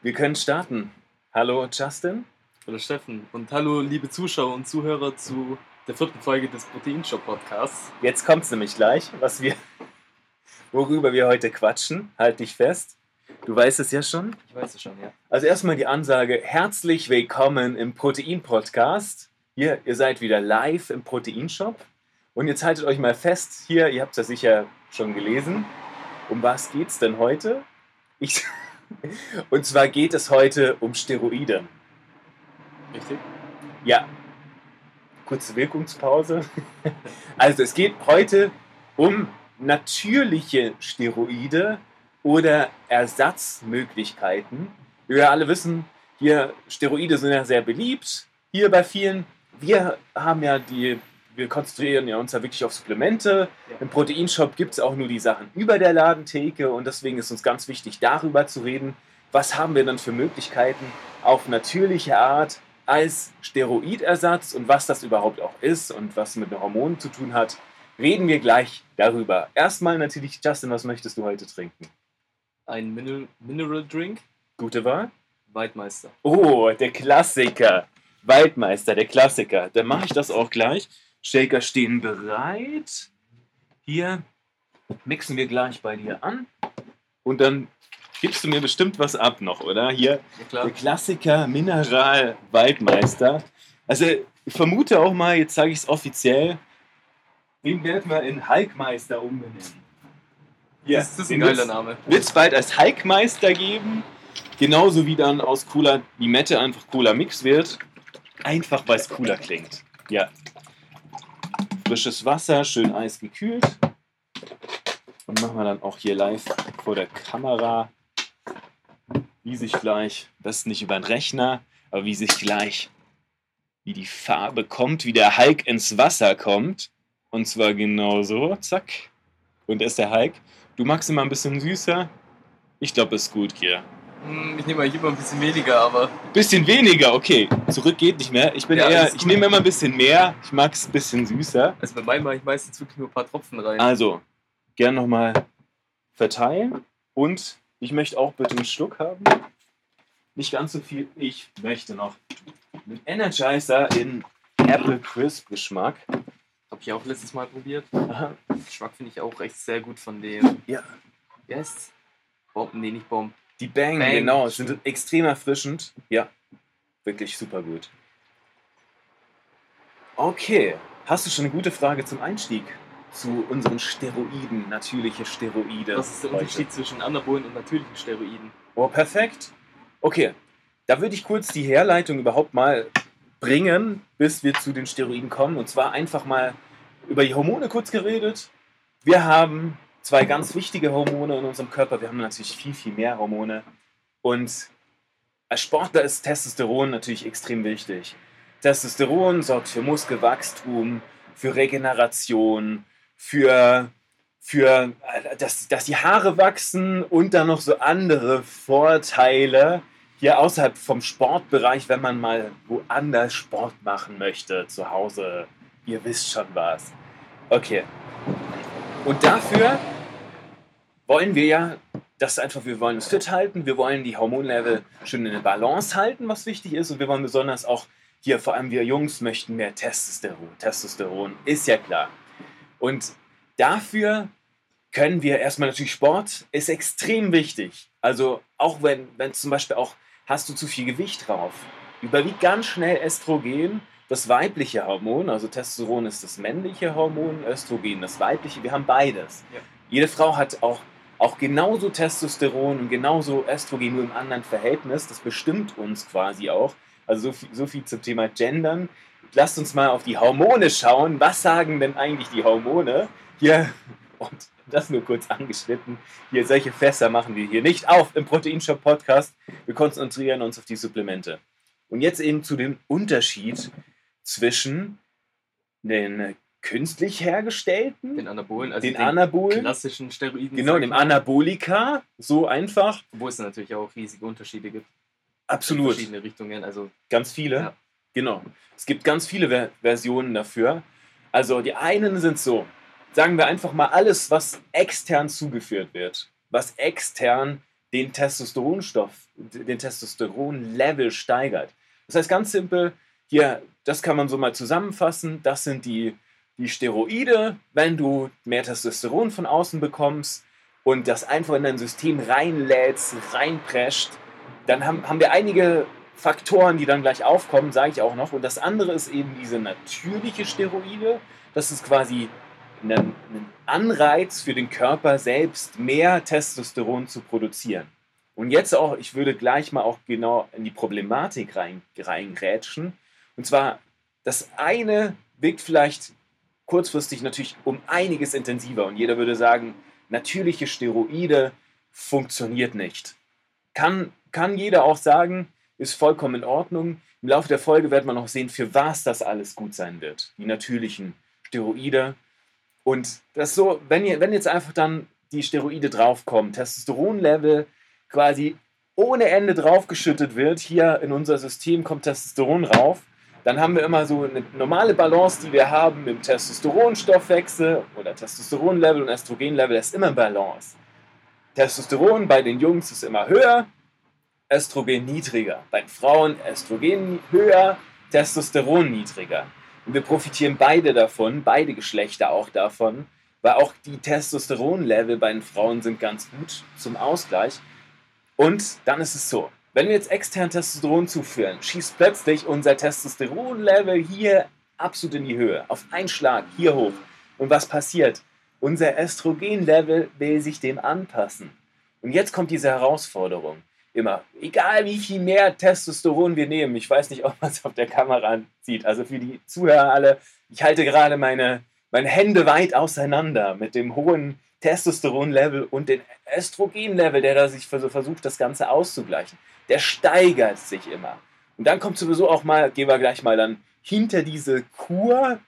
Wir können starten. Hallo Justin. Hallo Steffen und hallo liebe Zuschauer und Zuhörer zu der vierten Folge des Proteinshop Podcasts. Jetzt kommt es nämlich gleich, was wir, worüber wir heute quatschen. Halt dich fest. Du weißt es ja schon. Ich weiß es schon, ja. Also erstmal die Ansage: Herzlich willkommen im Protein Podcast. Hier, ihr seid wieder live im Proteinshop. Und jetzt haltet euch mal fest, hier, ihr habt es ja sicher schon gelesen. Um was geht es denn heute? Ich, und zwar geht es heute um Steroide. Richtig? Ja. Kurze Wirkungspause. Also es geht heute um natürliche Steroide oder Ersatzmöglichkeiten. Wie wir alle wissen, hier Steroide sind ja sehr beliebt hier bei vielen. Wir haben ja die, wir konzentrieren ja uns ja wirklich auf Supplemente. Ja. Im Proteinshop gibt es auch nur die Sachen über der Ladentheke und deswegen ist uns ganz wichtig, darüber zu reden. Was haben wir dann für Möglichkeiten auf natürliche Art als Steroidersatz und was das überhaupt auch ist und was mit den Hormonen zu tun hat, reden wir gleich darüber. Erstmal natürlich, Justin, was möchtest du heute trinken? Ein Mineral, Mineral Drink, Gute Wahl? Waldmeister. Oh, der Klassiker. Waldmeister, der Klassiker. Dann mache ich das auch gleich. Shaker stehen bereit. Hier mixen wir gleich bei dir an. Und dann gibst du mir bestimmt was ab noch, oder? Hier Ja der. Klassiker Mineral Waldmeister. Also ich vermute auch mal, jetzt sage ich es offiziell, den werden wir in Hulkmeister umbenennen. Ja, das ist ein geiler Name. Wird es bald als Hulkmeister geben, genauso wie dann aus Cola Limette einfach Cola Mix wird. Einfach weil es cooler klingt. Ja. Frisches Wasser, schön eisgekühlt. Und machen wir dann auch hier live vor der Kamera, wie sich gleich, das nicht über den Rechner, aber wie sich gleich, wie die Farbe kommt, wie der Hulk ins Wasser kommt. Und zwar genauso, zack. Und da ist der Hulk. Du magst immer ein bisschen süßer. Ich glaube, ist gut hier. Hm, Ich nehme mal lieber ein bisschen weniger, aber Bisschen weniger, okay. Zurück geht nicht mehr. Ich bin Ja, eher, ich nehme immer ein bisschen mehr. Ich mag es ein bisschen süßer. also bei meinem mache ich meistens wirklich nur ein paar Tropfen rein. Also, gern nochmal verteilen. Und ich möchte auch bitte einen Schluck haben. Nicht ganz so viel. Ich möchte noch einen Energizer in Apple Crisp Geschmack. Habe ich auch letztes Mal probiert. Aha. Geschmack finde ich auch echt sehr gut von dem. Ja. Heißt's? Bomben? Nee, nicht Bomben. Die Bang, Bang, genau, sind extrem erfrischend. Ja, wirklich super gut. Okay, hast du schon eine gute Frage zum Einstieg zu unseren Steroiden, natürliche Steroide? Was ist der heute? Unterschied zwischen anabolen und natürlichen Steroiden? Oh, perfekt. Okay, da würde ich kurz die Herleitung überhaupt mal bringen, bis wir zu den Steroiden kommen. Und zwar einfach mal über die Hormone kurz geredet. Wir haben zwei ganz wichtige Hormone in unserem Körper. Wir haben natürlich viel, viel mehr Hormone. Und als Sportler ist Testosteron natürlich extrem wichtig. Testosteron sorgt für Muskelwachstum, für Regeneration, für, für dass, dass die Haare wachsen und dann noch so andere Vorteile hier außerhalb vom Sportbereich, wenn man mal woanders Sport machen möchte, zu Hause. Ihr wisst schon was. Okay. Und dafür wollen wir ja das einfach, wir wollen uns fit halten, wir wollen die Hormonlevel schön in der Balance halten, was wichtig ist, und wir wollen besonders auch hier, vor allem wir Jungs, möchten mehr Testosteron. Testosteron ist ja klar. Und dafür können wir erstmal natürlich Sport ist extrem wichtig. Also auch wenn, wenn zum Beispiel auch hast du zu viel Gewicht drauf, überwiegt ganz schnell Östrogen, das weibliche Hormon, also Testosteron ist das männliche Hormon, Östrogen das weibliche, wir haben beides. Ja. Jede Frau hat auch, auch genauso Testosteron und genauso Östrogen, nur im anderen Verhältnis, das bestimmt uns quasi auch. Also so viel, so viel zum Thema Gendern. Lasst uns mal auf die Hormone schauen. Was sagen denn eigentlich die Hormone? Hier, und das nur kurz angeschnitten. Hier, solche Fässer machen wir hier nicht auf im Proteinshop Podcast. Wir konzentrieren uns auf die Supplemente. Und jetzt eben zu dem Unterschied zwischen den künstlich hergestellten, Den Anabolen, also den den, Anabolen, klassischen Steroiden. genau, dem. Anabolika, so einfach. Wo es natürlich auch riesige Unterschiede gibt. Absolut. In verschiedene Richtungen. Also Ganz viele. Ja. Genau. Es gibt ganz viele Ver Versionen dafür. Also die einen sind so, sagen wir einfach mal alles, was extern zugeführt wird, was extern den Testosteronstoff, den Testosteronlevel steigert. Das heißt ganz simpel, hier, das kann man so mal zusammenfassen, das sind die, die Steroide, wenn du mehr Testosteron von außen bekommst und das einfach in dein System reinlädst, reinprescht, dann haben, haben wir einige Faktoren, die dann gleich aufkommen, sage ich auch noch. Und das andere ist eben diese natürliche Steroide. Das ist quasi ein, Anreiz für den Körper selbst, mehr Testosteron zu produzieren. Und jetzt auch, ich würde gleich mal auch genau in die Problematik rein, reingrätschen. Und zwar, das eine wirkt vielleicht kurzfristig natürlich um einiges intensiver. Und jeder würde sagen, natürliche Steroide funktioniert nicht. Kann, kann jeder auch sagen, ist vollkommen in Ordnung. Im Laufe der Folge wird man noch sehen, für was das alles gut sein wird. Die natürlichen Steroide. Und das so, wenn, ihr, wenn jetzt einfach dann die Steroide draufkommen, Testosteronlevel quasi ohne Ende draufgeschüttet wird, hier in unser System kommt Testosteron rauf, dann haben wir immer so eine normale Balance, die wir haben mit dem Testosteronstoffwechsel oder Testosteronlevel und Östrogenlevel, das ist immer Balance. Testosteron bei den Jungs ist immer höher, Östrogen niedriger. Bei Frauen Östrogen höher, Testosteron niedriger. Und wir profitieren beide davon, beide Geschlechter auch davon, weil auch die Testosteronlevel bei den Frauen sind ganz gut zum Ausgleich. Und dann ist es so, wenn wir jetzt extern Testosteron zuführen, schießt plötzlich unser Testosteronlevel hier absolut in die Höhe, auf einen Schlag hier hoch. Und was passiert? Unser Östrogenlevel will sich dem anpassen. Und jetzt kommt diese Herausforderung. Immer. Egal wie viel mehr Testosteron wir nehmen. Ich weiß nicht, ob man es auf der Kamera sieht. Also für die Zuhörer alle, ich halte gerade meine, meine Hände weit auseinander mit dem hohen Testosteronlevel und dem Östrogenlevel, der da sich versucht, das Ganze auszugleichen. Der steigert sich immer. Und dann kommt sowieso auch mal, gehen wir gleich mal dann hinter diese Kur,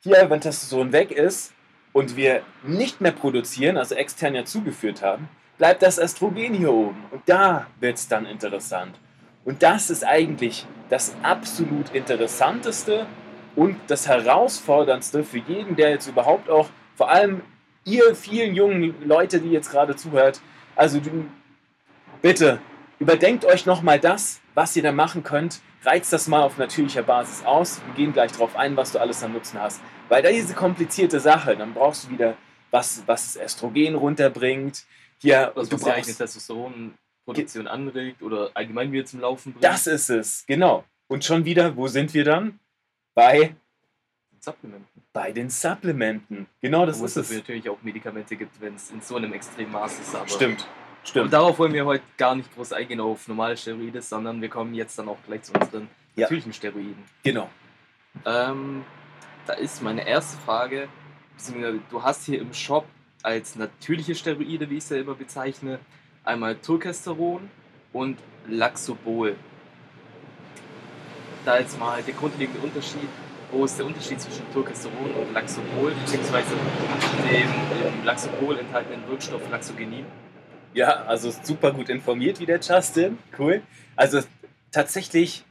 hier, wenn Testosteron weg ist und wir nicht mehr produzieren, also extern ja zugeführt haben, bleibt das Östrogen hier oben. Und da wird es dann interessant. Und das ist eigentlich das absolut Interessanteste und das Herausforderndste für jeden, der jetzt überhaupt auch, vor allem ihr vielen jungen Leute, die jetzt gerade zuhört, also bitte überdenkt euch nochmal das, was ihr da machen könnt. Reizt das mal auf natürlicher Basis aus. Wir gehen gleich darauf ein, was du alles am Nutzen hast. Weil da diese komplizierte Sache, dann brauchst du wieder was, was das Östrogen runterbringt, ja, was, was die eigene Testosteronproduktion anregt oder allgemein wieder zum Laufen bringt. Das ist es, genau. Und schon wieder, wo sind wir dann? Bei Supplementen. Bei den Supplementen. Genau, das Wo ist es. es natürlich auch Medikamente gibt, wenn es in so einem extremen Maß ist. Stimmt. Stimmt. Und darauf wollen wir heute gar nicht groß eingehen auf normale Steroide, sondern wir kommen jetzt dann auch gleich zu unseren ja. natürlichen Steroiden. Genau. Ähm, da ist meine erste Frage, du hast hier im Shop als natürliche Steroide, wie ich es ja immer bezeichne, einmal Turkesteron und Laxobol. Da jetzt mal der grundlegende Unterschied, wo ist der Unterschied zwischen Turkesteron und Laxobol, beziehungsweise dem im Laxobol enthaltenen Wirkstoff Laxogenin? Ja, also super gut informiert wie der Justin. Cool. Also tatsächlich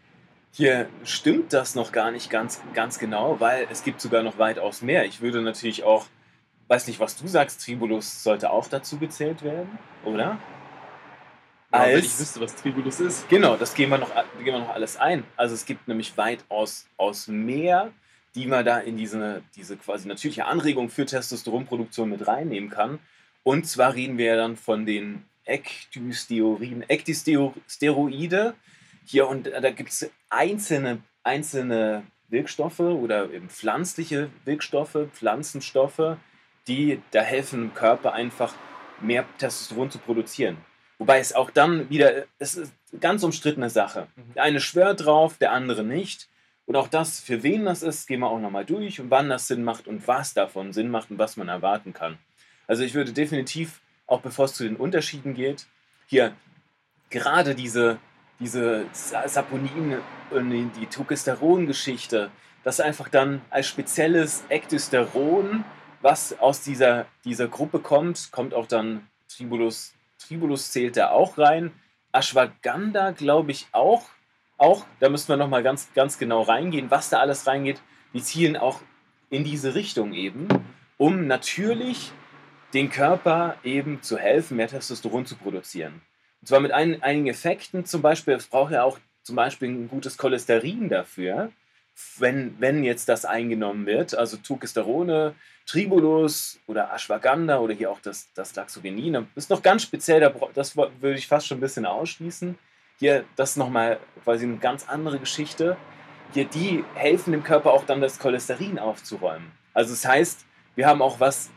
hier stimmt das noch gar nicht ganz, ganz genau, weil es gibt sogar noch weitaus mehr. Ich würde natürlich auch weiß nicht, was du sagst, Tribulus sollte auch dazu gezählt werden, oder? Ja, Als, wenn ich wüsste, was Tribulus ist. Genau, das gehen wir, noch, gehen wir noch alles ein. Also es gibt nämlich weitaus aus mehr, die man da in diese, diese quasi natürliche Anregung für Testosteronproduktion mit reinnehmen kann. Und zwar reden wir ja dann von den Ektysteoriden, Ektysteroide. Hier und da gibt es einzelne, einzelne Wirkstoffe oder eben pflanzliche Wirkstoffe, Pflanzenstoffe, die da helfen dem Körper einfach mehr Testosteron zu produzieren. Wobei es auch dann wieder, es ist eine ganz umstrittene Sache. Mhm. Der eine schwört drauf, der andere nicht. Und auch das, für wen das ist, gehen wir auch nochmal durch und wann das Sinn macht und was davon Sinn macht und was man erwarten kann. Also ich würde definitiv, auch bevor es zu den Unterschieden geht, hier gerade diese, diese Saponin, die Togesteron-Geschichte, das einfach dann als spezielles Ektosteron was aus dieser, dieser Gruppe kommt, kommt auch dann Tribulus. Tribulus zählt da auch rein. Ashwagandha, glaube ich, auch. Auch, da müssen wir nochmal ganz, ganz genau reingehen, was da alles reingeht. Die zielen auch in diese Richtung eben, um natürlich den Körper eben zu helfen, mehr Testosteron zu produzieren. Und zwar mit ein, einigen Effekten, zum Beispiel, es braucht ja auch zum Beispiel ein gutes Cholesterin dafür, wenn, wenn jetzt das eingenommen wird, also Turkesterone, Tribulus oder Ashwagandha oder hier auch das, das Laxogenin. Das ist noch ganz speziell, das würde ich fast schon ein bisschen ausschließen. Hier, das ist nochmal quasi eine ganz andere Geschichte. Hier, die helfen dem Körper auch dann das Cholesterin aufzuräumen. Also das heißt, wir haben auch was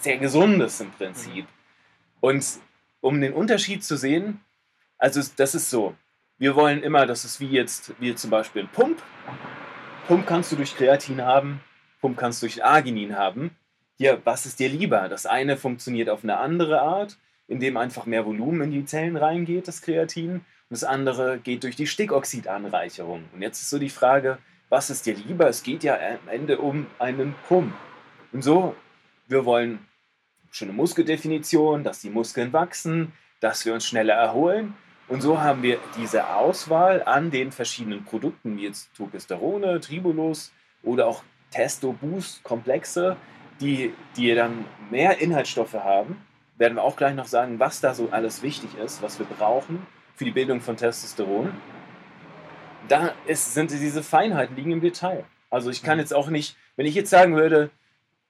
sehr Gesundes im Prinzip. Und um den Unterschied zu sehen, also das ist so, wir wollen immer, das ist wie jetzt, wie zum Beispiel ein Pump. Pump kannst du durch Kreatin haben, Pump kannst du durch Arginin haben. Hier, was ist dir lieber? Das eine funktioniert auf eine andere Art, indem einfach mehr Volumen in die Zellen reingeht, das Kreatin. Und das andere geht durch die Stickoxidanreicherung. Und jetzt ist so die Frage, was ist dir lieber? Es geht ja am Ende um einen Pump. Und so, wir wollen schöne Muskeldefinition, dass die Muskeln wachsen, dass wir uns schneller erholen. Und so haben wir diese Auswahl an den verschiedenen Produkten, wie jetzt Turkesterone, Tribulus oder auch Testo-Boost-Komplexe, die, die dann mehr Inhaltsstoffe haben. Werden wir auch gleich noch sagen, was da so alles wichtig ist, was wir brauchen für die Bildung von Testosteron. Da ist, sind diese Feinheiten liegen im Detail. Also ich kann mhm. jetzt auch nicht, wenn ich jetzt sagen würde,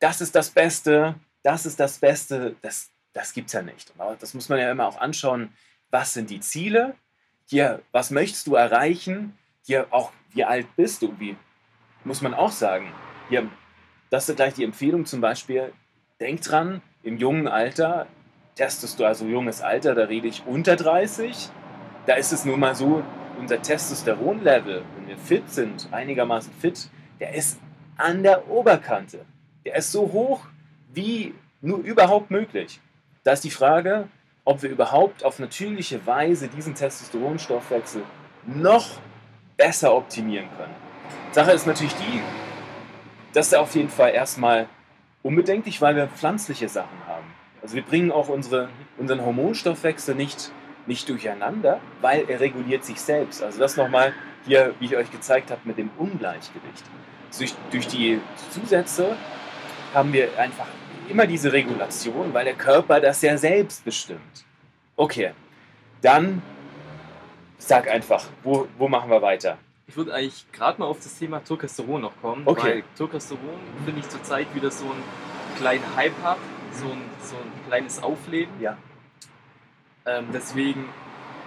das ist das Beste, das ist das Beste, das, das gibt es ja nicht. Aber das muss man ja immer auch anschauen, was sind die Ziele, hier, was möchtest du erreichen, hier auch, wie alt bist du, wie, muss man auch sagen. Hier, das ist gleich die Empfehlung zum Beispiel, denk dran, im jungen Alter, testest du also junges Alter, da rede ich unter 30, da ist es nun mal so, unser Testosteronlevel, wenn wir fit sind, einigermaßen fit, der ist an der Oberkante. Der ist so hoch wie nur überhaupt möglich. Da ist die Frage, ob wir überhaupt auf natürliche Weise diesen Testosteronstoffwechsel noch besser optimieren können. Sache ist natürlich die, dass er auf jeden Fall erstmal unbedenklich, weil wir pflanzliche Sachen haben. Also wir bringen auch unsere, unseren Hormonstoffwechsel nicht, nicht durcheinander, weil er reguliert sich selbst. Also das nochmal hier, wie ich euch gezeigt habe, mit dem Ungleichgewicht. Durch, durch die Zusätze haben wir einfach immer diese Regulation, weil der Körper das ja selbst bestimmt. Okay, dann sag einfach, wo, wo machen wir weiter? Ich würde eigentlich gerade mal auf das Thema Turkesteron noch kommen, okay. weil Turkesteron finde ich zurzeit wieder so einen kleinen Hype hat, so ein, so ein kleines Aufleben. Ja. Ähm, deswegen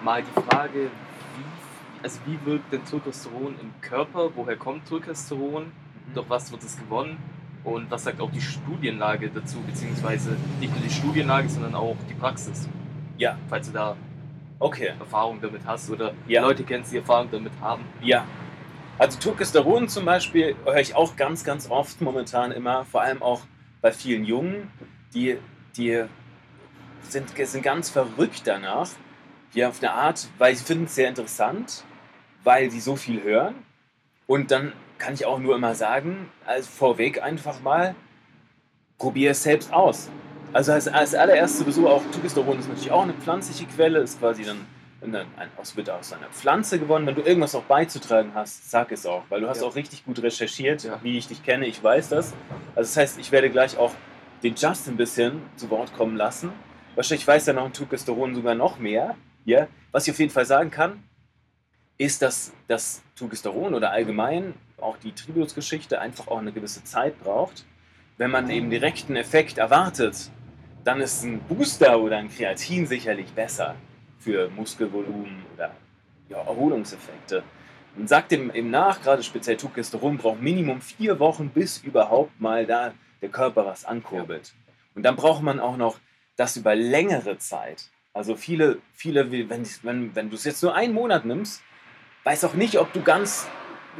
mal die Frage, wie, also wie wirkt denn Turkesteron im Körper? Woher kommt Turkesteron? Mhm. Durch was wird es gewonnen? Und was sagt auch die Studienlage dazu, beziehungsweise nicht nur die Studienlage, sondern auch die Praxis? Ja. Falls du da okay. Erfahrung damit hast oder ja. Leute kennst, die Erfahrung damit haben. Ja. Also Turkesteron zum Beispiel höre ich auch ganz, ganz oft momentan immer, vor allem auch bei vielen Jungen, die, die sind, sind ganz verrückt danach, die auf eine Art, weil sie finden es sehr interessant, weil sie so viel hören und dann kann ich auch nur immer sagen, als vorweg einfach mal, probier es selbst aus. Also als, als allererste sowieso auch Tugesteron ist natürlich auch eine pflanzliche Quelle, ist quasi dann eine, ein, aus, wird aus einer Pflanze gewonnen. Wenn du irgendwas auch beizutragen hast, sag es auch, weil du hast ja. auch richtig gut recherchiert, ja. wie ich dich kenne, ich weiß das. Also das heißt, ich werde gleich auch den Justin ein bisschen zu Wort kommen lassen. Wahrscheinlich weiß er noch ein Tugesteron sogar noch mehr. Ja? Was ich auf jeden Fall sagen kann, ist, dass das Tugesteron oder allgemein auch die Tribulus-Geschichte einfach auch eine gewisse Zeit braucht. Wenn man eben direkten Effekt erwartet, dann ist ein Booster oder ein Kreatin sicherlich besser für Muskelvolumen oder ja, Erholungseffekte. Man sagt dem eben nach, gerade speziell Tugesteron braucht Minimum vier Wochen, bis überhaupt mal da der Körper was ankurbelt. Und dann braucht man auch noch das über längere Zeit. Also viele, viele, wenn, wenn, wenn du es jetzt nur einen Monat nimmst, weiß auch nicht, ob du ganz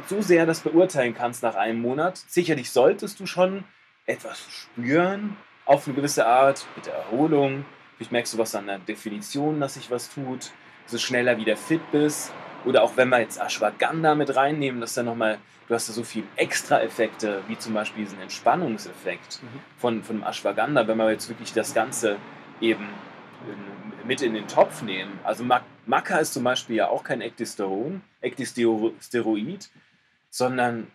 so sehr das beurteilen kannst nach einem Monat. Sicherlich solltest du schon etwas spüren auf eine gewisse Art mit der Erholung. Vielleicht merkst du was an der Definition, dass sich was tut, dass du schneller wieder fit bist. Oder auch wenn wir jetzt Ashwagandha mit reinnehmen, dass dann nochmal, du hast da so viele Extra-Effekte, wie zum Beispiel diesen Entspannungseffekt mhm. von, von Ashwagandha, wenn wir jetzt wirklich das Ganze eben mit in den Topf nehmen. Also Maca ist zum Beispiel ja auch kein Ektisteron, Ektisteroid, sondern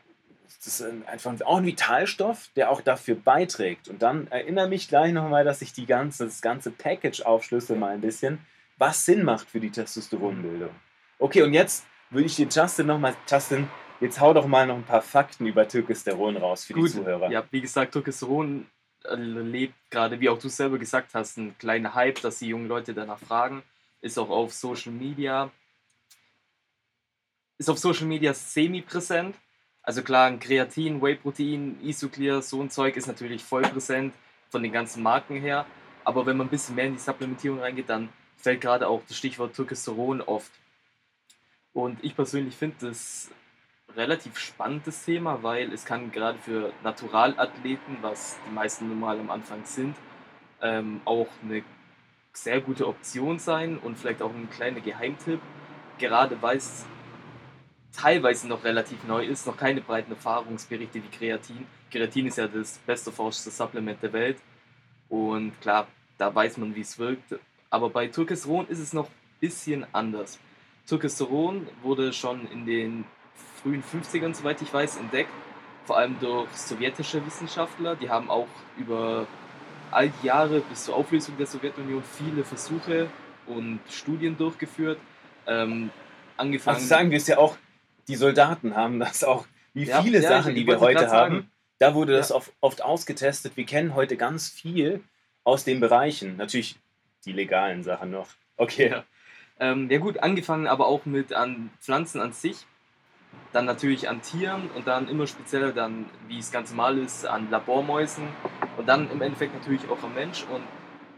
das ist einfach auch ein Vitalstoff, der auch dafür beiträgt. Und dann erinnere mich gleich nochmal, dass ich die ganze, das ganze Package aufschlüssel mal ein bisschen. was Sinn macht für die Testosteronbildung. Okay, und jetzt würde ich dir Justin nochmal, Justin, jetzt hau doch mal noch ein paar Fakten über Türkesteron raus für Gut, die Zuhörer. Ja, wie gesagt, Testosteron äh, lebt gerade, wie auch du selber gesagt hast, ein kleiner Hype, dass die jungen Leute danach fragen. Ist auch auf Social Media. Ist auf Social Media semi-präsent. Also klar, ein Kreatin, Whey-Protein, Isoclear, so ein Zeug ist natürlich voll präsent von den ganzen Marken her. Aber wenn man ein bisschen mehr in die Supplementierung reingeht, dann fällt gerade auch das Stichwort Testosteron oft. Und ich persönlich finde das relativ spannendes Thema, weil es kann gerade für Naturalathleten, was die meisten normal am Anfang sind, ähm, auch eine sehr gute Option sein und vielleicht auch ein kleiner Geheimtipp, gerade weil es teilweise noch relativ neu ist, noch keine breiten Erfahrungsberichte wie Kreatin. Kreatin ist ja das beste forschte Supplement der Welt und klar, da weiß man, wie es wirkt. Aber bei Turkesteron ist es noch ein bisschen anders. Turkesteron wurde schon in den frühen 50ern, soweit ich weiß, entdeckt, vor allem durch sowjetische Wissenschaftler. Die haben auch über all die Jahre bis zur Auflösung der Sowjetunion viele Versuche und Studien durchgeführt. Ähm, angefangen. Also sagen wir es ja auch, die Soldaten haben das auch, wie Ja, viele ja, Sachen, die wir heute grad sagen. haben, da wurde das Ja. oft, oft ausgetestet. Wir kennen heute ganz viel aus den Bereichen. Natürlich die legalen Sachen noch. Okay. Ja. Ähm, ja gut, angefangen aber auch mit an Pflanzen an sich, dann natürlich an Tieren und dann immer spezieller dann, wie es ganz normal ist, an Labormäusen und dann im Endeffekt natürlich auch am Mensch und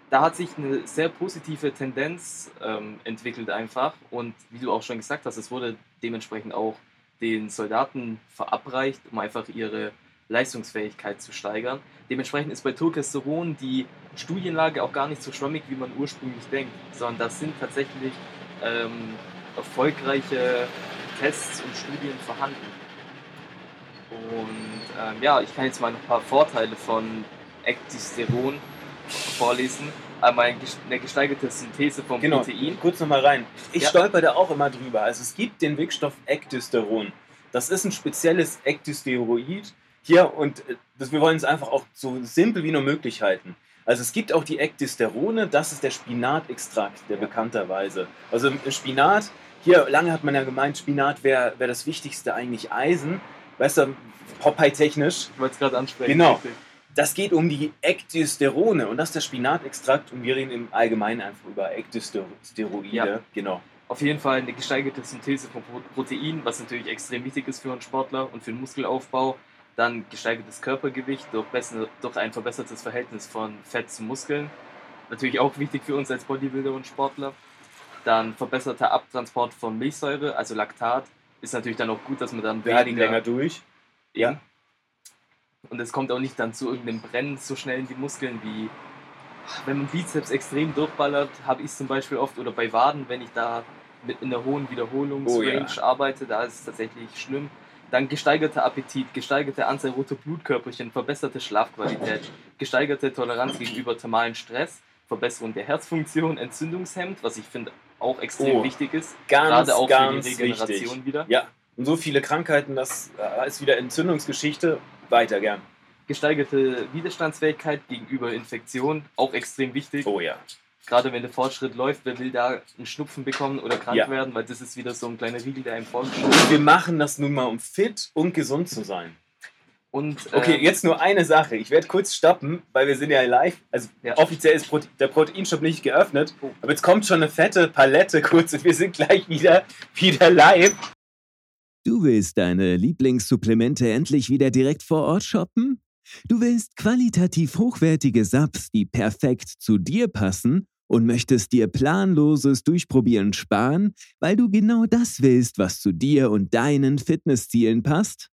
da hat sich eine sehr positive Tendenz ähm, entwickelt einfach und wie du auch schon gesagt hast, es wurde dementsprechend auch den Soldaten verabreicht, um einfach ihre Leistungsfähigkeit zu steigern. Dementsprechend ist bei Turkesteron die Studienlage auch gar nicht so schwammig, wie man ursprünglich denkt, sondern das sind tatsächlich ähm, erfolgreiche Tests und Studien vorhanden. Und ähm, ja, ich kann jetzt mal ein paar Vorteile von Ecdysteron vorlesen. Einmal eine gesteigerte Synthese von Genau, Protein. kurz nochmal rein. Ich Ja. stolper da auch immer drüber. Also es gibt den Wirkstoff Ecdysteron. Das ist ein spezielles Ecdysteroid. Hier, und äh, das, wir wollen es einfach auch so simpel wie nur möglich halten. Also es gibt auch die Ecdysterone, das ist der Spinatextrakt, der Ja. bekannterweise. Also im Spinat, hier lange hat man ja gemeint, Spinat wäre wär das Wichtigste eigentlich Eisen. Weißt du, Popeye-technisch. Ich wollte es gerade ansprechen. Genau. richtig. Das geht um die Ecdysterone und das ist der Spinatextrakt und wir reden im Allgemeinen einfach über Ecdysteroide. Ja. Genau. Auf jeden Fall eine gesteigerte Synthese von Pro- Protein, was natürlich extrem wichtig ist für einen Sportler und für den Muskelaufbau. Dann gesteigertes Körpergewicht durch, besser, durch ein verbessertes Verhältnis von Fett zu Muskeln. Natürlich auch wichtig für uns als Bodybuilder und Sportler. Dann verbesserter Abtransport von Milchsäure, also Laktat. Ist natürlich dann auch gut, dass man dann Wir weniger- länger durch. Eben. Und es kommt auch nicht dann zu irgendeinem Brennen so schnell in die Muskeln wie wenn man Bizeps extrem durchballert, habe ich zum Beispiel oft oder bei Waden, wenn ich da mit einer hohen Wiederholungsrange Oh ja. arbeite, da ist es tatsächlich schlimm. Dann gesteigerter Appetit, gesteigerte Anzahl roter Blutkörperchen, verbesserte Schlafqualität, gesteigerte Toleranz gegenüber thermalen Stress, Verbesserung der Herzfunktion, Entzündungshemd, was ich finde auch extrem Oh, wichtig ist, Ganz, gerade auch ganz für die Regeneration wichtig. wieder. Ja, und so viele Krankheiten, das äh, ist wieder Entzündungsgeschichte. Weiter gern. Gesteigerte Widerstandsfähigkeit gegenüber Infektionen, auch extrem wichtig. Oh ja. Gerade wenn der Fortschritt läuft, wer will da einen Schnupfen bekommen oder krank Ja. werden, weil das ist wieder so ein kleiner Riegel, der einem vorgeschoben wird. Wir machen das nun mal, um fit und gesund zu sein. Und Okay, ähm, jetzt nur eine Sache. Ich werde kurz stoppen, weil wir sind ja live. Also Ja. offiziell ist Prote der Proteinshop nicht geöffnet. Oh. Aber jetzt kommt schon eine fette Palette kurz und wir sind gleich wieder, wieder live. Du willst deine Lieblingssupplemente endlich wieder direkt vor Ort shoppen? Du willst qualitativ hochwertige Subs, die perfekt zu dir passen und möchtest dir planloses Durchprobieren sparen, weil du genau das willst, was zu dir und deinen Fitnesszielen passt?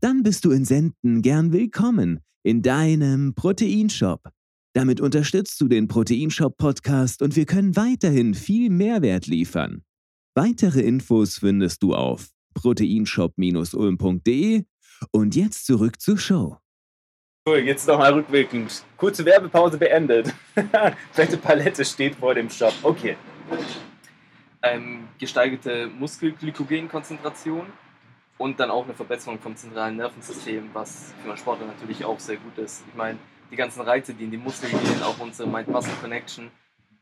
Dann bist du in Senden gern willkommen in deinem Proteinshop. Damit unterstützt du den Proteinshop Podcast und wir können weiterhin viel Mehrwert liefern. Weitere Infos findest du auf proteinshop-ulm.de und jetzt zurück zur Show. So, jetzt nochmal rückwirkend. Kurze Werbepause beendet. Fette Palette steht vor dem Shop. Okay. ähm, gesteigerte Muskelglykogenkonzentration und dann auch eine Verbesserung vom zentralen Nervensystem, was für einen Sportler natürlich auch sehr gut ist. Ich meine, die ganzen Reize, die in die Muskeln gehen, auch unsere Mind-Muscle-Connection,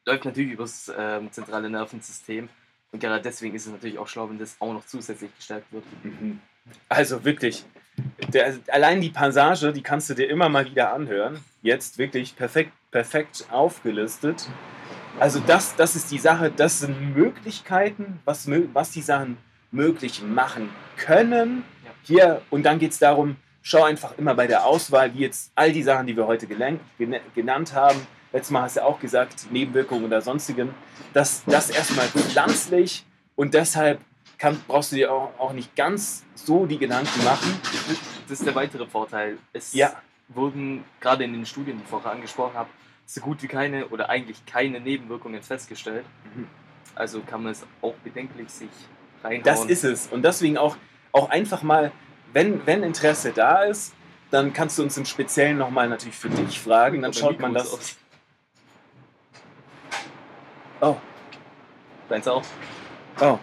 läuft natürlich über das ähm, zentrale Nervensystem. Und gerade deswegen ist es natürlich auch schlau, wenn das auch noch zusätzlich gestärkt wird. Mhm. Also wirklich, der, allein die Passage, die kannst du dir immer mal wieder anhören. Jetzt wirklich perfekt, perfekt aufgelistet. Also das, das ist die Sache, das sind Möglichkeiten, was, was die Sachen möglich machen können. Ja. Hier, und dann geht es darum, schau einfach immer bei der Auswahl, wie jetzt all die Sachen, die wir heute gelenkt, genannt haben, letztes Mal hast du auch gesagt, Nebenwirkungen oder sonstigen, dass das erstmal pflanzlich und deshalb kann, brauchst du dir auch, auch nicht ganz so die Gedanken machen. Das ist der weitere Vorteil. Es Ja. wurden gerade in den Studien, die ich vorher angesprochen habe, so gut wie keine oder eigentlich keine Nebenwirkungen festgestellt. Mhm. Also kann man es auch bedenklich sich reinhauen. Das ist es. Und deswegen auch, auch einfach mal, wenn, wenn Interesse da ist, dann kannst du uns im Speziellen nochmal natürlich für dich fragen. Dann schaut man das. aus. Oh, Deins auch? oh.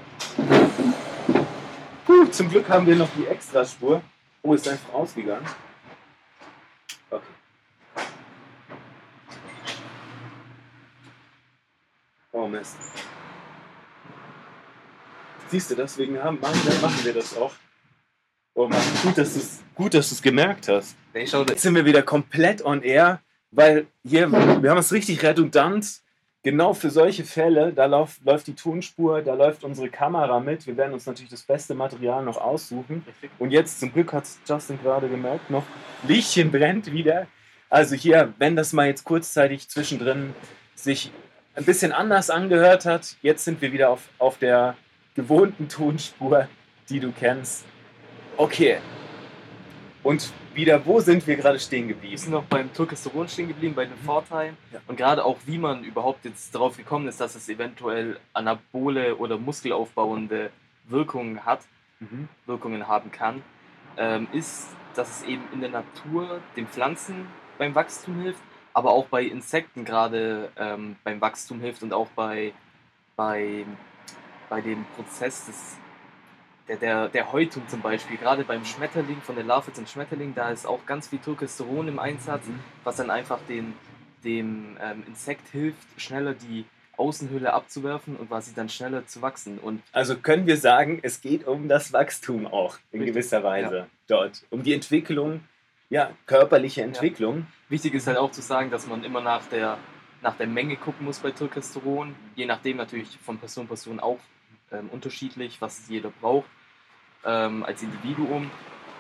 Puh, zum Glück haben wir noch die Extraspur. Oh, ist einfach ausgegangen. Okay. Oh Mist. Siehst du, deswegen haben, machen, wir- machen wir das auch. Oh Mann, gut, dass du es gut, dass du's gemerkt hast. Jetzt sind wir wieder komplett on air, weil hier, wir haben es richtig redundant. Genau für solche Fälle, da lauf, läuft die Tonspur, da läuft unsere Kamera mit. Wir werden uns natürlich das beste Material noch aussuchen. Und jetzt, zum Glück hat Justin gerade gemerkt, noch Lichtchen brennt wieder. Also hier, wenn das mal jetzt kurzzeitig zwischendrin sich ein bisschen anders angehört hat, jetzt sind wir wieder auf, auf der gewohnten Tonspur, die du kennst. Okay. Und wieder, wo sind wir gerade stehen Wir geblieben? sind noch beim Turkesteron stehen geblieben, bei den Vorteilen. Ja. Und gerade auch, wie man überhaupt jetzt darauf gekommen ist, dass es eventuell anabole oder muskelaufbauende Wirkungen hat, Mhm. Wirkungen haben kann, ähm, ist, dass es eben in der Natur den Pflanzen beim Wachstum hilft, aber auch bei Insekten gerade ähm, beim Wachstum hilft und auch bei, bei, bei dem Prozess des, der, der, der Häutung zum Beispiel. Gerade beim Schmetterling, von der Larve zum Schmetterling, da ist auch ganz viel Turkesteron im Einsatz, was dann einfach den, dem ähm, Insekt hilft, schneller die Außenhülle abzuwerfen und quasi dann schneller zu wachsen. Und Also können wir sagen, es geht um das Wachstum auch in Richtig, gewisser Weise dort. Um die Entwicklung, ja, körperliche Entwicklung. Wichtig ist halt auch zu sagen, dass man immer nach der, nach der Menge gucken muss bei Turkesteron. Je nachdem natürlich von Person zu Person auch ähm, unterschiedlich, was jeder braucht ähm, als Individuum.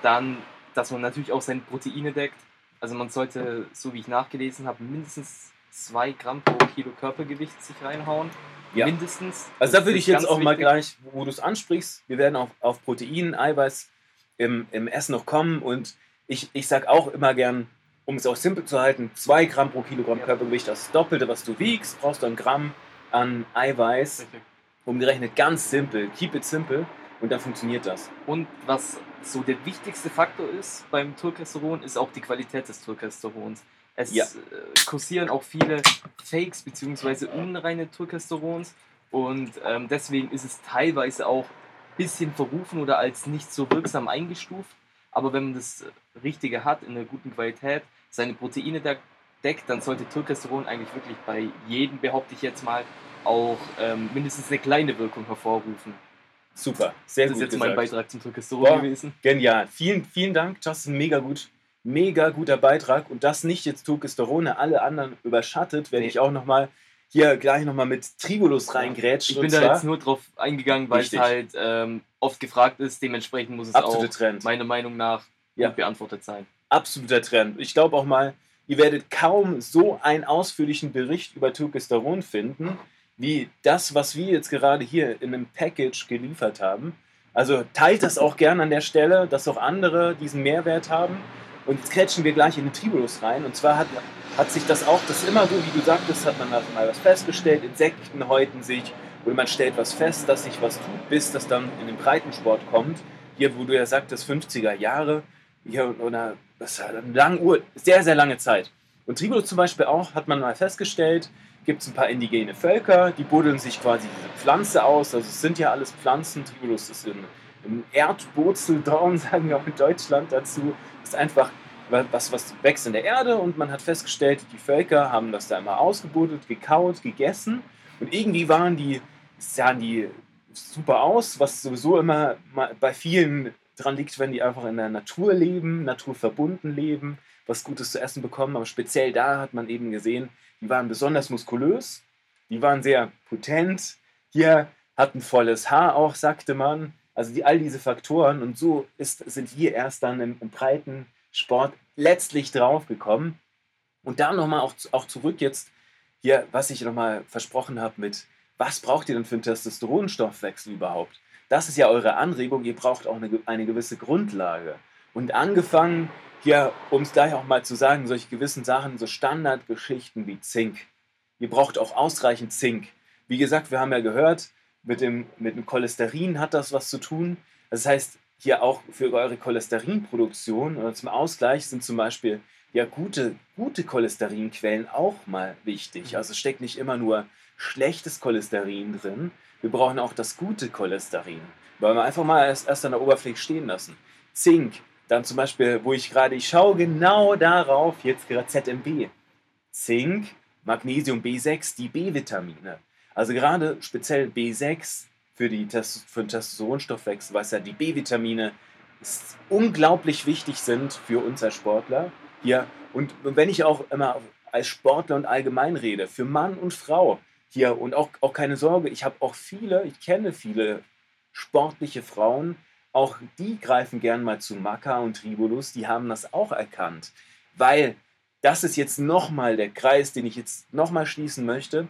Dann, dass man natürlich auch seine Proteine deckt. Also man sollte, so wie ich nachgelesen habe, mindestens 2 Gramm pro Kilo Körpergewicht sich reinhauen. Ja. Mindestens. Also da würde ich jetzt auch mal wichtig. gleich, wo du es ansprichst, wir werden auf, auf Protein, Eiweiß im, im Essen noch kommen und ich, ich sage auch immer gern, um es auch simpel zu halten, 2 Gramm pro Kilogramm Ja. Körpergewicht, das Doppelte, was du wiegst, brauchst du ein Gramm an Eiweiß, Richtig. Umgerechnet ganz simpel, keep it simple und dann funktioniert das. Und was so der wichtigste Faktor ist beim Turkesteron, ist auch die Qualität des Turkesterons. Es Ja. äh, kursieren auch viele Fakes bzw. unreine Turkesterons und ähm, deswegen ist es teilweise auch ein bisschen verrufen oder als nicht so wirksam eingestuft. Aber wenn man das Richtige hat, in einer guten Qualität, seine Proteine de deckt, dann sollte Turkesteron eigentlich wirklich bei jedem, behaupte ich jetzt mal, auch ähm, mindestens eine kleine Wirkung hervorrufen. Super, sehr Das ist gut jetzt mein gesagt. Beitrag zum Boah. gewesen. Genial. Vielen, vielen Dank, Justin. Mega gut. Mega guter Beitrag. Und das nicht jetzt Turkesterone, alle anderen überschattet, werde Nee. ich auch nochmal hier gleich nochmal mit Tribulus reingrätschen. Ich bin da jetzt nur drauf eingegangen, weil es Richtig. halt ähm, oft gefragt ist. Dementsprechend muss es absoluter auch Trend. meiner Meinung nach Ja. gut beantwortet sein. Absoluter Trend. Ich glaube auch mal, ihr werdet kaum so einen ausführlichen Bericht über Turkesteron finden, wie das, was wir jetzt gerade hier in einem Package geliefert haben. Also teilt das auch gerne an der Stelle, dass auch andere diesen Mehrwert haben. Und jetzt quetschen wir gleich in den Tribulus rein. Und zwar hat, hat sich das auch, das ist immer so, wie du sagtest, hat man mal was festgestellt, Insekten häuten sich oder man stellt was fest, dass sich was tut, bis das dann in den Breitensport kommt. Hier, wo du ja sagtest, 50er Jahre, hier, oder das hat eine lange Uhr, sehr, sehr lange Zeit. Und Tribulus zum Beispiel auch, hat man mal festgestellt, gibt es ein paar indigene Völker, die buddeln sich quasi diese Pflanze aus. Also es sind ja alles Pflanzen. Tribulus ist ein, ein Erdwurzeldorn, sagen wir auch in Deutschland dazu. Ist einfach was, was wächst in der Erde und man hat festgestellt, die Völker haben das da immer ausgebuddelt, gekaut, gegessen und irgendwie waren die, sahen die super aus, was sowieso immer bei vielen dran liegt, wenn die einfach in der Natur leben, naturverbunden leben, was Gutes zu essen bekommen. Aber speziell da hat man eben gesehen, die waren besonders muskulös, die waren sehr potent. Hier hatten volles Haar auch, sagte man. Also die, all diese Faktoren und so ist, sind wir erst dann im, im breiten Sport letztlich draufgekommen. Und da nochmal auch, auch zurück jetzt hier, was ich nochmal versprochen habe mit, was braucht ihr denn für einen Testosteronstoffwechsel überhaupt? Das ist ja eure Anregung, ihr braucht auch eine, eine gewisse Grundlage. Und angefangen, hier, um es gleich auch mal zu sagen, solche gewissen Sachen, so Standardgeschichten wie Zink. Ihr braucht auch ausreichend Zink. Wie gesagt, wir haben ja gehört, mit dem, mit dem Cholesterin hat das was zu tun. Das heißt, hier auch für eure Cholesterinproduktion oder zum Ausgleich sind zum Beispiel ja gute, gute Cholesterinquellen auch mal wichtig. Mhm. Also steckt nicht immer nur schlechtes Cholesterin drin, wir brauchen auch das gute Cholesterin. Wollen wir einfach mal erst, erst an der Oberfläche stehen lassen. Zink, dann zum Beispiel, wo ich gerade, ich schaue genau darauf, jetzt gerade ZMB. Zink, Magnesium B6, die B-Vitamine. Also gerade speziell B6 für, die, für den Testosteronstoffwechsel, was ja die B-Vitamine unglaublich wichtig sind für uns als Sportler. Ja, und wenn ich auch immer als Sportler und allgemein rede, für Mann und Frau, hier und auch, auch keine Sorge, ich habe auch viele, ich kenne viele sportliche Frauen, auch die greifen gern mal zu Maca und Tribulus, die haben das auch erkannt, weil das ist jetzt nochmal der Kreis, den ich jetzt nochmal schließen möchte.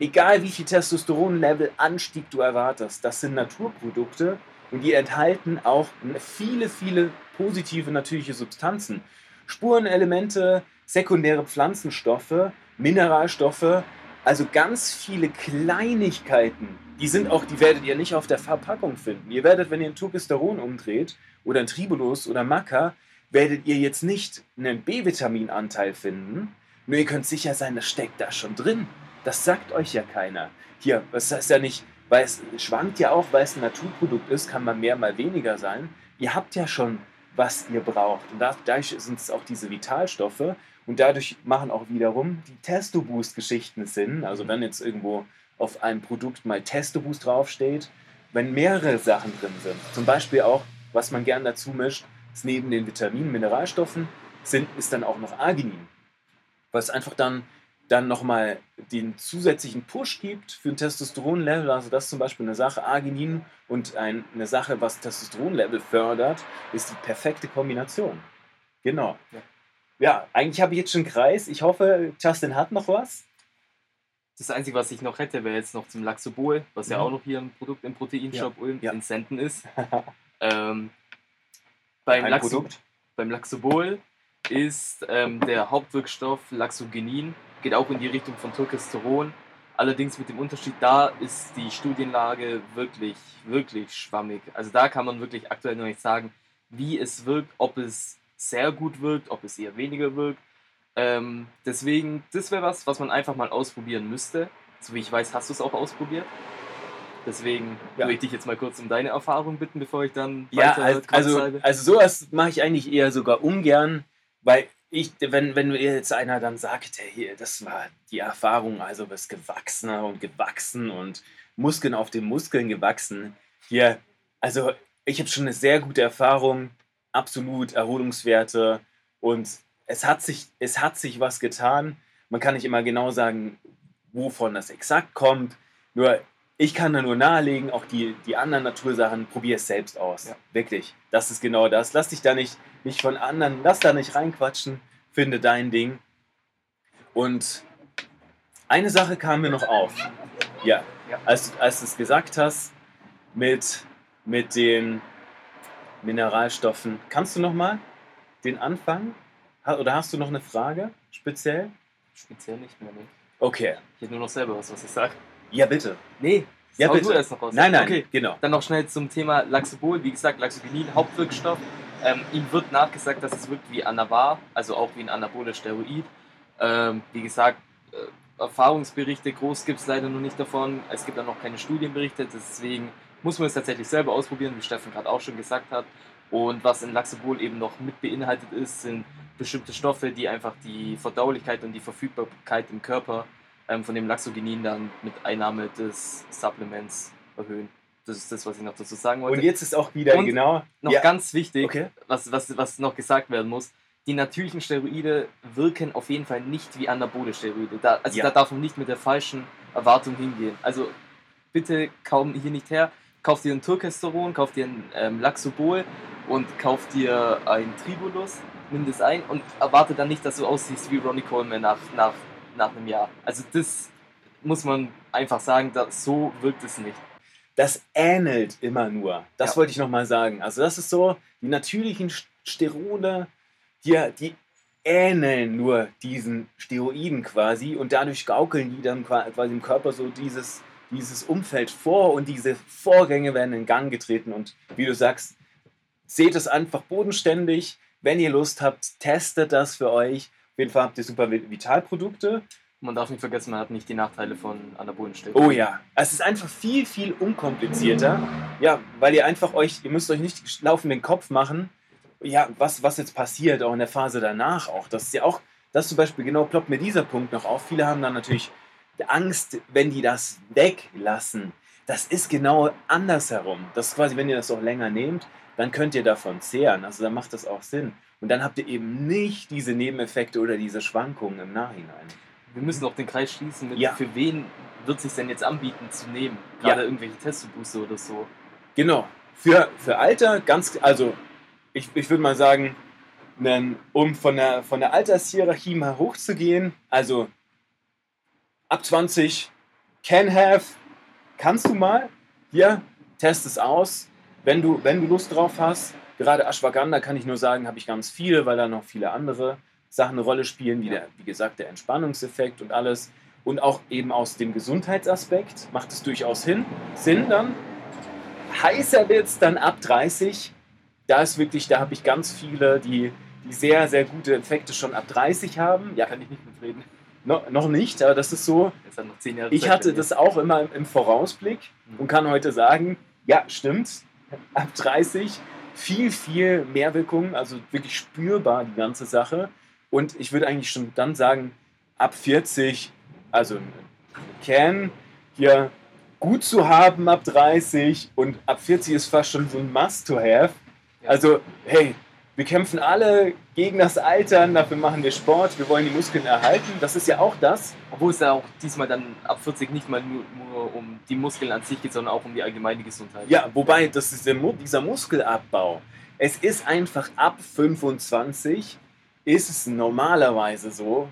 Egal wie viel Testosteronlevel Anstieg du erwartest, das sind Naturprodukte und die enthalten auch viele, viele positive natürliche Substanzen. Spurenelemente, sekundäre Pflanzenstoffe, Mineralstoffe, also ganz viele Kleinigkeiten, die sind auch, die werdet ihr nicht auf der Verpackung finden. Ihr werdet, wenn ihr ein Turkisteron umdreht oder ein Tribulus oder Maca, werdet ihr jetzt nicht einen B-Vitaminanteil finden. Nur ihr könnt sicher sein, das steckt da schon drin. Das sagt euch ja keiner. Hier, das heißt ja nicht, weil es schwankt ja auch, weil es ein Naturprodukt ist, kann man mehr, mal weniger sein. Ihr habt ja schon, was ihr braucht. Und dadurch sind es auch diese Vitalstoffe. Und dadurch machen auch wiederum die Testo-Boost-Geschichten Sinn. Also wenn jetzt irgendwo auf einem Produkt mal Testo-Boost draufsteht, wenn mehrere Sachen drin sind. Zum Beispiel auch, was man gern dazu mischt, ist neben den Vitaminen, Mineralstoffen, sind, ist dann auch noch Arginin. Was einfach dann, dann nochmal den zusätzlichen Push gibt für ein Testosteronlevel. Also das ist zum Beispiel eine Sache, Arginin und ein, eine Sache, was Testosteronlevel fördert, ist die perfekte Kombination. Genau. Ja ja, eigentlich habe ich jetzt schon einen Kreis. Ich hoffe, Justin hat noch was. Das Einzige, was ich noch hätte, wäre jetzt noch zum Laxobol, was mhm. ja auch noch hier ein Produkt im Proteinshop ja. Ulm ja. in Senden ist. ähm, beim, ein Laxo Produkt. beim Laxobol ist ähm, der Hauptwirkstoff Laxogenin, geht auch in die Richtung von Turkesteron. Allerdings mit dem Unterschied, da ist die Studienlage wirklich, wirklich schwammig. Also da kann man wirklich aktuell noch nicht sagen, wie es wirkt, ob es sehr gut wirkt, ob es eher weniger wirkt. Ähm, deswegen, das wäre was, was man einfach mal ausprobieren müsste. So wie ich weiß, hast du es auch ausprobiert. Deswegen ja. würde ich dich jetzt mal kurz um deine Erfahrung bitten, bevor ich dann ja, weiter also, also, also sowas mache ich eigentlich eher sogar ungern, weil ich, wenn, wenn jetzt einer dann sagt, hey, hier, das war die Erfahrung, also bist gewachsener und gewachsen und Muskeln auf den Muskeln gewachsen. Hier, also ich habe schon eine sehr gute Erfahrung absolut Erholungswerte und es hat sich, es hat sich was getan. Man kann nicht immer genau sagen, wovon das exakt kommt. Nur ich kann da nur nahelegen, auch die, die anderen Natursachen, probier es selbst aus. Ja. Wirklich. Das ist genau das. Lass dich da nicht, nicht von anderen, lass da nicht reinquatschen. Finde dein Ding. Und eine Sache kam mir noch auf. Ja. Als, als du es gesagt hast, mit, mit den Mineralstoffen. Kannst du noch mal den Anfang? Oder hast du noch eine Frage speziell? Speziell nicht mehr, ne? Okay. Ich hätte nur noch selber was, was ich sage. Ja, bitte. Nee, ja, bitte. du erst noch raus. Nein, nein, okay. genau. Dann noch schnell zum Thema Laxobol. Wie gesagt, Laxogenin, Hauptwirkstoff. Ähm, ihm wird nachgesagt, dass es wirkt wie Anavar, also auch wie ein anaboles Steroid. Ähm, wie gesagt, äh, Erfahrungsberichte groß gibt es leider noch nicht davon. Es gibt auch noch keine Studienberichte, deswegen muss man es tatsächlich selber ausprobieren, wie Steffen gerade auch schon gesagt hat. Und was in Laxobol eben noch mit beinhaltet ist, sind bestimmte Stoffe, die einfach die Verdaulichkeit und die Verfügbarkeit im Körper ähm, von dem Laxogenin dann mit Einnahme des Supplements erhöhen. Das ist das, was ich noch dazu sagen wollte. Und jetzt ist auch wieder Und genau. noch ja, ganz wichtig, okay. was, was, was noch gesagt werden muss, die natürlichen Steroide wirken auf jeden Fall nicht wie anabole Steroide. Da, also Ja. da darf man nicht mit der falschen Erwartung hingehen. Also bitte kaum hier nicht her, kauf dir ein Turkesteron, kauf dir ein ähm, Laxobol und kauf dir ein Tribulus, nimm das ein und erwarte dann nicht, dass du aussiehst wie Ronnie Coleman nach, nach, nach einem Jahr. Also das muss man einfach sagen, dass so wirkt es nicht. das ähnelt immer nur. Das Ja. wollte ich nochmal sagen. Also das ist so, die natürlichen St- Sterone, die, die ähneln nur diesen Steroiden quasi und dadurch gaukeln die dann qua- quasi im Körper so dieses, dieses Umfeld vor und diese Vorgänge werden in Gang getreten und wie du sagst, seht es einfach bodenständig. Wenn ihr Lust habt, testet das für euch. Auf jeden Fall habt ihr super Vitalprodukte. Man darf nicht vergessen, man hat nicht die Nachteile von anabolen Steroiden. Oh ja, es ist einfach viel, viel unkomplizierter. Ja, weil ihr einfach euch, ihr müsst euch nicht laufenden Kopf machen, ja, was, was jetzt passiert, auch in der Phase danach auch. Das ist ja auch, das zum Beispiel, genau ploppt mir dieser Punkt noch auf. Viele haben dann natürlich Angst, wenn die das weglassen. Das ist genau andersherum. Das ist quasi, wenn ihr das auch länger nehmt, dann könnt ihr davon zehren. Also dann macht das auch Sinn. Und dann habt ihr eben nicht diese Nebeneffekte oder diese Schwankungen im Nachhinein. Wir müssen auch den Kreis schließen Ja. für wen wird es sich denn jetzt anbieten zu nehmen? Ja. Gerade irgendwelche Testbooster oder so. Genau. Für, für Alter ganz, also ich, ich würde mal sagen, um von der, von der Altershierarchie mal hochzugehen, also ab 20, can have, kannst du mal, hier, test es aus, wenn du, wenn du Lust drauf hast. Gerade Ashwagandha kann ich nur sagen, habe ich ganz viele, weil da noch viele andere Sachen eine Rolle spielen, wie, der, wie gesagt, der Entspannungseffekt und alles. Und auch eben aus dem Gesundheitsaspekt macht es durchaus hin, Sinn dann, heißer wird es dann ab 30. Da ist wirklich, da habe ich ganz viele, die, die sehr, sehr gute Effekte schon ab 30 haben. Ja, Kann ich nicht mitreden. No, noch nicht, aber das ist so. Jetzt hat noch zehn Jahre Ich hatte das auch immer im- im Vorausblick Mhm. und kann heute sagen, ja, stimmt. Ab 30 viel, viel mehr Wirkung, also wirklich spürbar die ganze Sache. Und ich würde eigentlich schon dann sagen, ab 40, also Can hier gut zu haben ab 30 und ab 40 ist fast schon so ein Must-to-have. Ja. Also, hey, wir kämpfen alle gegen das Altern, dafür machen wir Sport, wir wollen die Muskeln erhalten. Das ist ja auch das. Obwohl es ja auch diesmal dann ab 40 nicht mal nur, nur um die Muskeln an sich geht, sondern auch um die allgemeine Gesundheit. Ja, wobei das ist der, dieser Muskelabbau. Es ist einfach ab 25 ist es normalerweise so,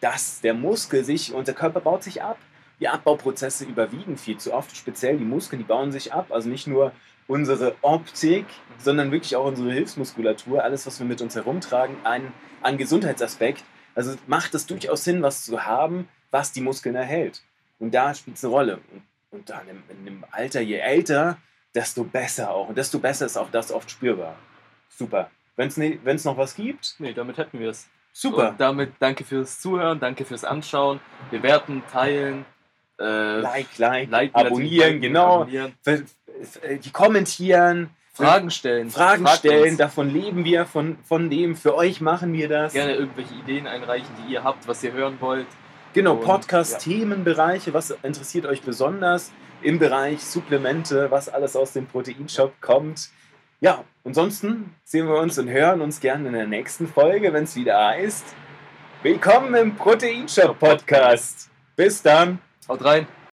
dass der Muskel sich, unser Körper baut sich ab. Die Abbauprozesse überwiegen viel zu oft, speziell die Muskeln, die bauen sich ab. Also nicht nur unsere Optik, sondern wirklich auch unsere Hilfsmuskulatur, alles, was wir mit uns herumtragen, an, an Gesundheitsaspekt. Also macht es durchaus Sinn, was zu haben, was die Muskeln erhält. Und da spielt es eine Rolle. Und, und dann im, in dem Alter, je älter, desto besser auch. Und desto besser ist auch das oft spürbar. Super. Wenn es ne, wenn's noch was gibt, Nee, damit hätten wir es. super. Und damit danke fürs Zuhören, danke fürs Anschauen, bewerten, teilen, äh, like, like, liken, abonnieren, genau. abonnieren, Die kommentieren, Fragen stellen, Fragen fragt stellen, uns. davon leben wir, von, von dem, für euch machen wir das. gerne irgendwelche Ideen einreichen, die ihr habt, was ihr hören wollt. Genau, Podcast-Themenbereiche, was interessiert euch besonders im Bereich Supplemente, was alles aus dem Proteinshop kommt. Ja, ansonsten sehen wir uns und hören uns gerne in der nächsten Folge, wenn es wieder heißt. Willkommen im Proteinshop Podcast. Bis dann. Haut rein!